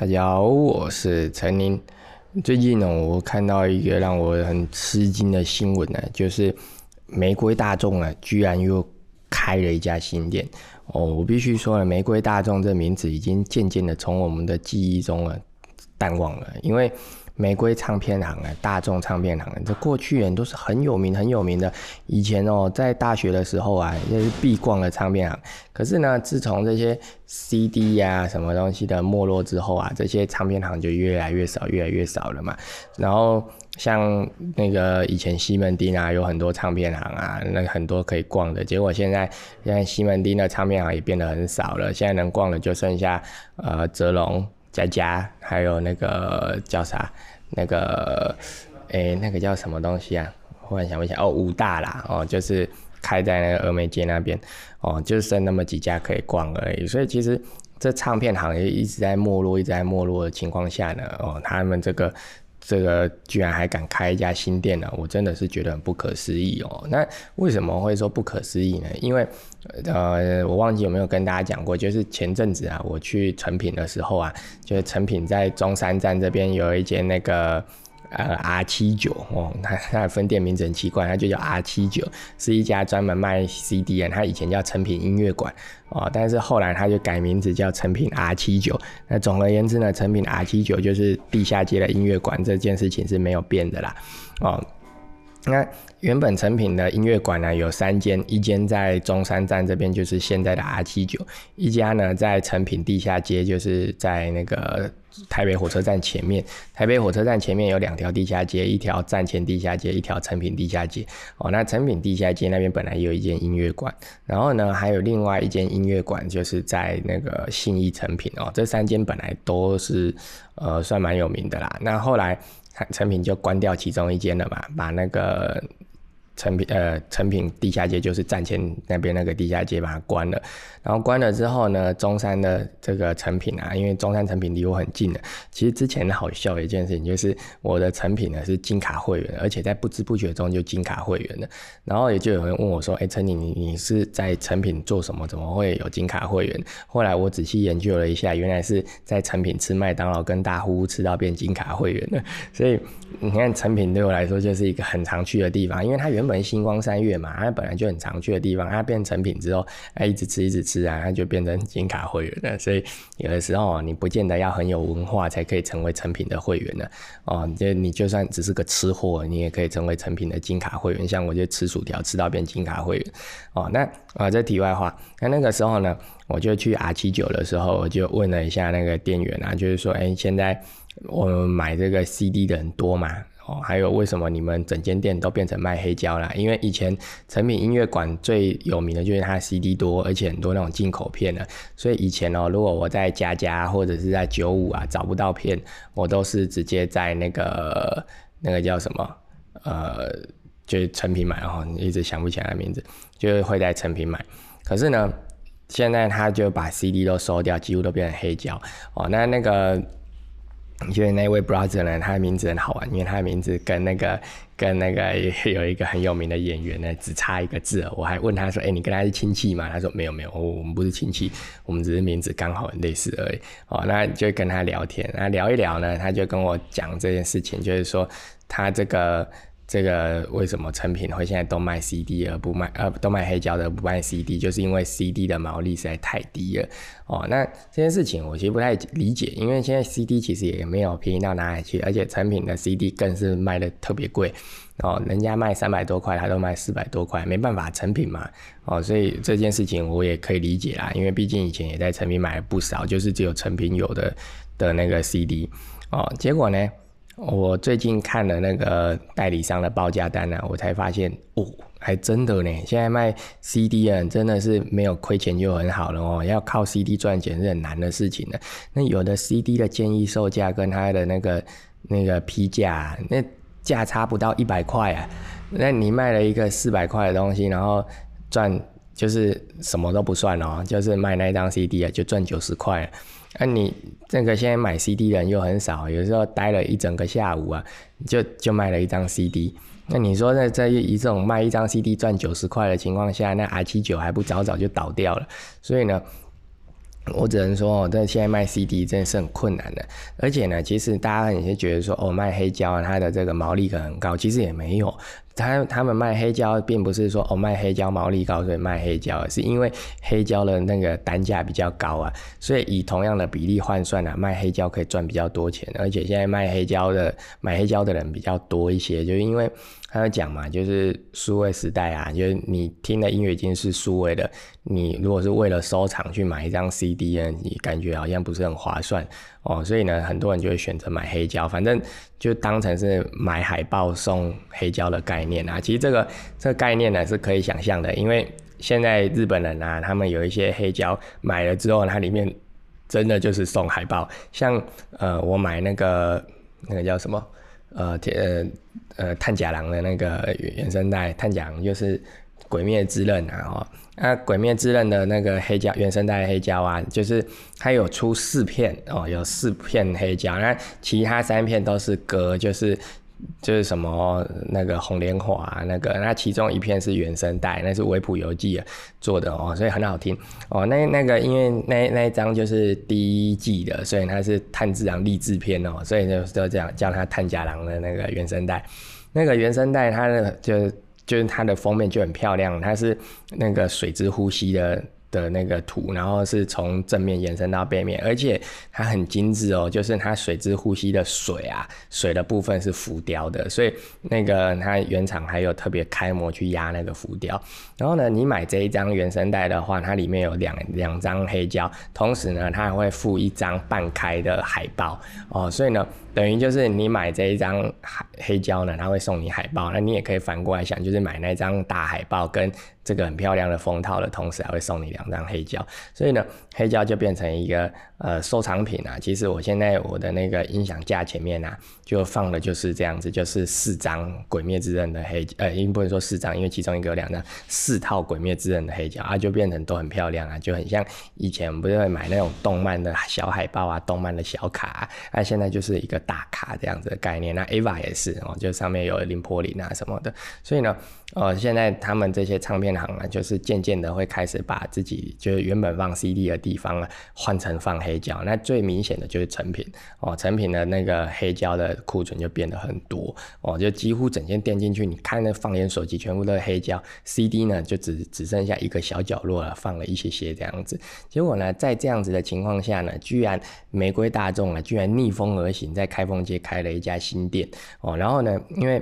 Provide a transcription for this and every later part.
大家好，我是陈宁。最近呢，我看到一个让我很吃惊的新闻呢，就是玫瑰大众啊，居然又开了一家新店。哦，我必须说了，玫瑰大众这名字已经渐渐的从我们的记忆中了淡忘了，因为。玫瑰唱片行啊，大众唱片行啊，这过去人都是很有名很有名的。以前哦，在大学的时候啊，也是必逛的唱片行。可是呢，自从这些 CD 呀什么东西的没落之后啊，这些唱片行就越来越少，越来越少了嘛。然后像那个以前西门町啊，有很多唱片行啊，那很多可以逛的。结果现在现在西门町的唱片行也变得很少了，现在能逛的就剩下呃泽龙。佳佳，还有那个叫啥？那个，诶，那个叫什么东西啊？忽然想不起来。哦，武大啦，哦，就是开在那个峨眉街那边，哦，就剩那么几家可以逛而已。所以其实这唱片行业一直在没落，一直在没落的情况下呢，哦，他们这个。这个居然还敢开一家新店呢，我真的是觉得很不可思议哦。那为什么会说不可思议呢？因为，呃，我忘记有没有跟大家讲过，就是前阵子啊，我去成品的时候啊，就是成品在中山站这边有一间那个。呃，R 七九哦，它它分店名字很奇怪，它就叫 R 七九，是一家专门卖 CD 的。它以前叫成品音乐馆哦，但是后来它就改名字叫成品 R 七九。那总而言之呢，成品 R 七九就是地下街的音乐馆，这件事情是没有变的啦。哦，那原本成品的音乐馆呢有三间，一间在中山站这边，就是现在的 R 七九；一家呢在成品地下街，就是在那个。台北火车站前面，台北火车站前面有两条地下街，一条站前地下街，一条成品地下街。哦，那成品地下街那边本来有一间音乐馆，然后呢，还有另外一间音乐馆，就是在那个信义成品哦。这三间本来都是呃算蛮有名的啦。那后来成品就关掉其中一间了嘛，把那个。成品呃，成品地下街就是站前那边那个地下街，把它关了。然后关了之后呢，中山的这个成品啊，因为中山成品离我很近的。其实之前好笑的一件事情就是，我的成品呢是金卡会员，而且在不知不觉中就金卡会员了。然后也就有人问我说：“哎，陈你你你是在成品做什么？怎么会有金卡会员？”后来我仔细研究了一下，原来是在成品吃麦当劳跟大呼吃到变金卡会员了。所以你看，成品对我来说就是一个很常去的地方，因为它原本。本星光三月嘛，它本来就很常去的地方，它变成品之后，哎，一直吃一直吃啊，它就变成金卡会员了。所以有的时候你不见得要很有文化才可以成为成品的会员的哦。就你就算只是个吃货，你也可以成为成品的金卡会员。像我就吃薯条吃到变金卡会员哦。那啊，这题外话，那那个时候呢，我就去 R 七九的时候，我就问了一下那个店员啊，就是说，哎，现在我买这个 CD 的人多吗？哦，还有为什么你们整间店都变成卖黑胶啦？因为以前成品音乐馆最有名的就是它 CD 多，而且很多那种进口片的。所以以前哦，如果我在家家或者是在九五啊找不到片，我都是直接在那个那个叫什么呃，就是成品买哦，一直想不起来名字，就会在成品买。可是呢，现在他就把 CD 都收掉，几乎都变成黑胶哦。那那个。觉得那位 brother 呢，他的名字很好玩，因为他的名字跟那个跟那个有一个很有名的演员呢，只差一个字。我还问他说：“哎，你跟他是亲戚吗？”他说：“没有没有，我们不是亲戚，我们只是名字刚好很类似而已。”哦，那就跟他聊天，那聊一聊呢，他就跟我讲这件事情，就是说他这个。这个为什么成品会现在都卖 CD 而不卖呃都卖黑胶的不卖 CD，就是因为 CD 的毛利实在太低了哦。那这件事情我其实不太理解，因为现在 CD 其实也没有便宜到哪里去，而且成品的 CD 更是卖的特别贵哦。人家卖三百多块，他都卖四百多块，没办法，成品嘛哦。所以这件事情我也可以理解啦，因为毕竟以前也在成品买了不少，就是只有成品有的的那个 CD 哦。结果呢？我最近看了那个代理商的报价单呢，我才发现哦，还真的呢。现在卖 CD 啊，真的是没有亏钱就很好了哦。要靠 CD 赚钱是很难的事情的。那有的 CD 的建议售价跟它的那个那个批价，那价差不到一百块啊。那你卖了一个四百块的东西，然后赚就是什么都不算哦，就是卖那一张 CD 啊，就赚九十块。那你这个现在买 CD 的人又很少，有时候待了一整个下午啊，就就卖了一张 CD。那你说在在以这种卖一张 CD 赚九十块的情况下，那 I 七九还不早早就倒掉了？所以呢，我只能说哦，这现在卖 CD 真的是很困难的，而且呢，其实大家有些觉得说哦，卖黑胶啊它的这个毛利可能很高，其实也没有。他他们卖黑胶，并不是说哦卖黑胶毛利高所以卖黑胶，是因为黑胶的那个单价比较高啊，所以以同样的比例换算啊，卖黑胶可以赚比较多钱，而且现在卖黑胶的买黑胶的人比较多一些，就是因为。他在讲嘛，就是数位时代啊，就是你听的音乐已经是数位的，你如果是为了收藏去买一张 CD 呢，你感觉好像不是很划算哦，所以呢，很多人就会选择买黑胶，反正就当成是买海报送黑胶的概念啊。其实这个这个概念呢是可以想象的，因为现在日本人啊，他们有一些黑胶买了之后，它里面真的就是送海报，像呃，我买那个那个叫什么？呃，呃，呃，探甲郎的那个原声带，探甲郎就是《鬼灭之刃》啊，哦，那《鬼灭之刃》的那个黑胶原声带黑胶啊，就是它有出四片哦，有四片黑胶，那其他三片都是歌，就是。就是什么那个红莲华那个，那其中一片是原声带，那是维普游记做的哦，所以很好听哦。那那个因为那那一张就是第一季的，所以它是炭治郎励志片哦，所以就就这样叫它炭甲郎的那个原声带。那个原声带它的就就是它的封面就很漂亮，它是那个水之呼吸的。的那个图，然后是从正面延伸到背面，而且它很精致哦，就是它水之呼吸的水啊，水的部分是浮雕的，所以那个它原厂还有特别开模去压那个浮雕。然后呢，你买这一张原声带的话，它里面有两两张黑胶，同时呢，它还会附一张半开的海报哦，所以呢。等于就是你买这一张海黑胶呢，他会送你海报。那你也可以反过来想，就是买那张大海报跟这个很漂亮的封套的同时，还会送你两张黑胶。所以呢，黑胶就变成一个呃收藏品啊。其实我现在我的那个音响架前面啊，就放的就是这样子，就是四张《鬼灭之刃》的黑呃，应不能说四张，因为其中一个有两张，四套《鬼灭之刃》的黑胶啊，就变成都很漂亮啊，就很像以前不是会买那种动漫的小海报啊，动漫的小卡，啊，现在就是一个。大卡这样子的概念，那 Ava 也是哦，就上面有林柏林啊什么的，所以呢，呃，现在他们这些唱片行啊，就是渐渐的会开始把自己就是原本放 CD 的地方啊，换成放黑胶。那最明显的就是成品哦，成品的那个黑胶的库存就变得很多哦，就几乎整间店进去，你看那放眼手机，全部都是黑胶，CD 呢就只只剩下一个小角落了，放了一些些这样子。结果呢，在这样子的情况下呢，居然玫瑰大众啊，居然逆风而行，在开封街开了一家新店哦，然后呢，因为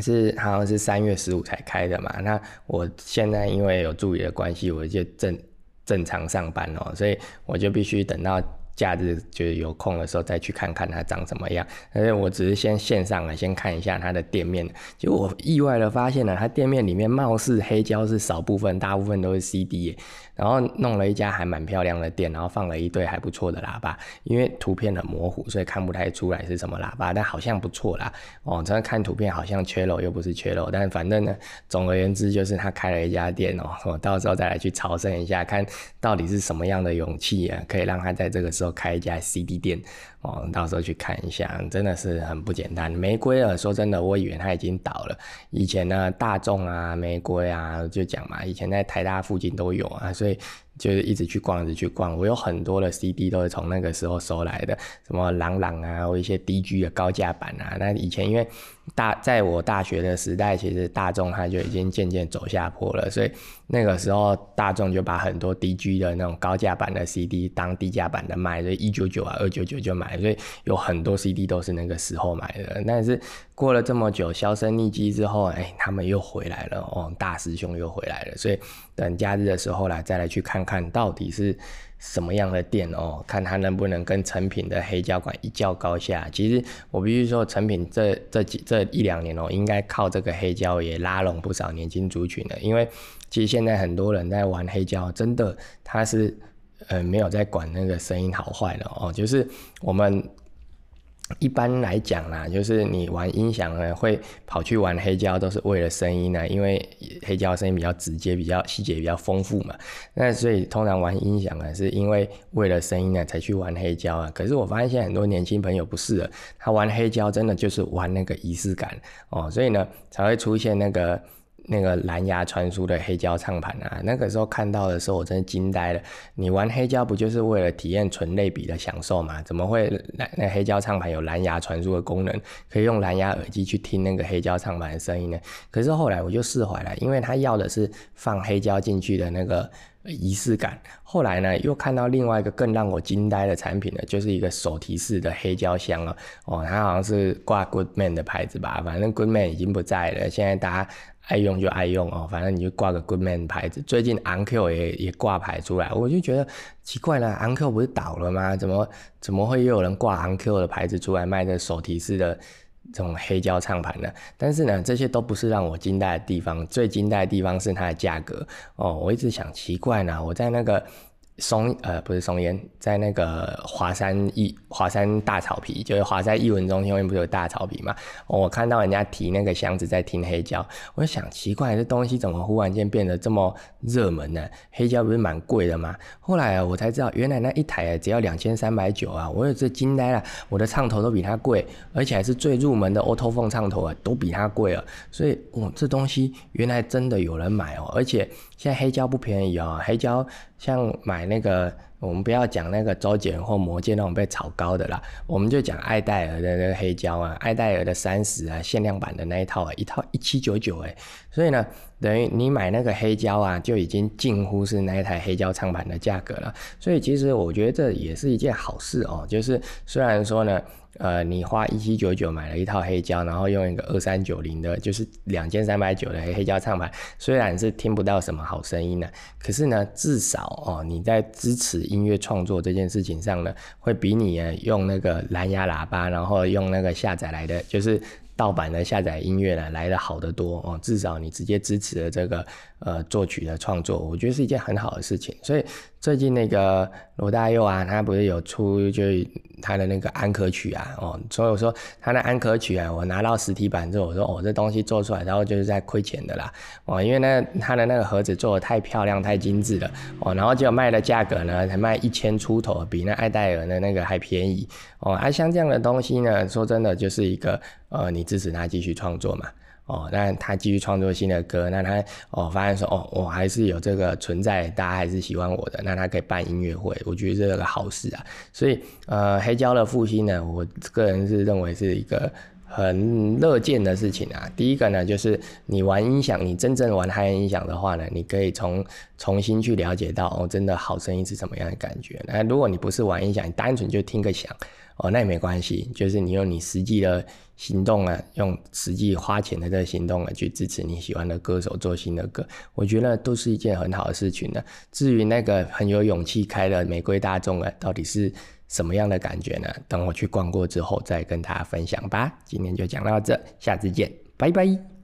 是好像是三月十五才开的嘛，那我现在因为有助理的关系，我就正正常上班哦，所以我就必须等到假日就是有空的时候再去看看它长什么样。而且我只是先线上啊，先看一下它的店面，结果我意外的发现了，它店面里面貌似黑胶是少部分，大部分都是 CD。然后弄了一家还蛮漂亮的店，然后放了一对还不错的喇叭，因为图片很模糊，所以看不太出来是什么喇叭，但好像不错啦。哦，这看图片好像缺漏又不是缺漏，但反正呢，总而言之就是他开了一家店哦，我到时候再来去朝圣一下，看到底是什么样的勇气啊，可以让他在这个时候开一家 CD 店。哦，到时候去看一下，真的是很不简单。玫瑰啊，说真的，我以为它已经倒了。以前呢，大众啊，玫瑰啊，就讲嘛，以前在台大附近都有啊，所以。就是一直去逛，一直去逛。我有很多的 CD 都是从那个时候收来的，什么朗朗啊，或一些 DG 的高价版啊。那以前因为大在我大学的时代，其实大众它就已经渐渐走下坡了，所以那个时候大众就把很多 DG 的那种高价版的 CD 当低价版的卖，所以一九九啊、二九九就买，所以有很多 CD 都是那个时候买的。但是过了这么久销声匿迹之后，哎，他们又回来了哦，大师兄又回来了，所以等假日的时候来再来去看。看到底是什么样的店哦，看它能不能跟成品的黑胶馆一较高下。其实我必须说，成品这这几这一两年哦，应该靠这个黑胶也拉拢不少年轻族群的。因为其实现在很多人在玩黑胶，真的他是呃没有在管那个声音好坏了哦，就是我们。一般来讲啦，就是你玩音响呢，会跑去玩黑胶，都是为了声音呢，因为黑胶声音比较直接，比较细节比较丰富嘛。那所以通常玩音响呢，是因为为了声音呢才去玩黑胶啊。可是我发现很多年轻朋友不是的，他玩黑胶真的就是玩那个仪式感哦，所以呢才会出现那个。那个蓝牙传输的黑胶唱盘啊，那个时候看到的时候，我真的惊呆了。你玩黑胶不就是为了体验纯类比的享受吗？怎么会那那黑胶唱盘有蓝牙传输的功能，可以用蓝牙耳机去听那个黑胶唱盘的声音呢？可是后来我就释怀了，因为他要的是放黑胶进去的那个仪式感。后来呢，又看到另外一个更让我惊呆的产品呢，就是一个手提式的黑胶箱了。哦，它好像是挂 Goodman 的牌子吧，反正 Goodman 已经不在了，现在大家。爱用就爱用哦，反正你就挂个 Goodman 牌子。最近 Uncle 也也挂牌出来，我就觉得奇怪了，Uncle 不是倒了吗？怎么怎么会又有人挂 Uncle 的牌子出来卖这手提式的这种黑胶唱盘呢？但是呢，这些都不是让我惊呆的地方，最惊呆的地方是它的价格哦。我一直想奇怪呢，我在那个。松呃不是松烟，在那个华山艺华山大草皮，就是华山艺文中心后面不是有大草皮嘛？我看到人家提那个箱子在听黑胶，我就想奇怪，这东西怎么忽然间变得这么热门呢？黑胶不是蛮贵的吗？后来，我才知道原来那一台只要两千三百九啊！我也是惊呆了，我的唱头都比它贵，而且还是最入门的 Auto Phone 唱头啊，都比它贵了。所以，哦，这东西原来真的有人买哦，而且。现在黑胶不便宜哦，黑胶像买那个，我们不要讲那个周杰或魔戒那种被炒高的啦，我们就讲爱戴尔的那个黑胶啊，爱戴尔的三十啊，限量版的那一套啊，一套一七九九哎，所以呢，等于你买那个黑胶啊，就已经近乎是那一台黑胶唱盘的价格了，所以其实我觉得这也是一件好事哦，就是虽然说呢。呃，你花一七九九买了一套黑胶，然后用一个二三九零的，就是两千三百九的黑胶唱盘，虽然是听不到什么好声音呢，可是呢，至少哦，你在支持音乐创作这件事情上呢，会比你用那个蓝牙喇叭，然后用那个下载来的，就是。盗版的下载音乐呢，来的好得多哦。至少你直接支持了这个呃作曲的创作，我觉得是一件很好的事情。所以最近那个罗大佑啊，他不是有出就是他的那个安可曲啊哦，所以我说他的安可曲啊，我拿到实体版之后，我说哦这东西做出来，然后就是在亏钱的啦哦，因为呢他的那个盒子做的太漂亮太精致了哦，然后结果卖的价格呢才卖一千出头，比那爱戴尔的那个还便宜哦。啊像这样的东西呢，说真的就是一个。呃，你支持他继续创作嘛？哦，那他继续创作新的歌，那他哦发现说哦，我还是有这个存在，大家还是喜欢我的，那他可以办音乐会，我觉得这是个好事啊。所以呃，黑胶的复兴呢，我个人是认为是一个很乐见的事情啊。第一个呢，就是你玩音响，你真正玩嗨音响的话呢，你可以从重新去了解到哦，真的好声音是什么样的感觉。那如果你不是玩音响，你单纯就听个响。哦，那也没关系，就是你用你实际的行动啊，用实际花钱的这个行动啊，去支持你喜欢的歌手做新的歌，我觉得都是一件很好的事情呢。至于那个很有勇气开的玫瑰大众啊，到底是什么样的感觉呢？等我去逛过之后再跟大家分享吧。今天就讲到这，下次见，拜拜。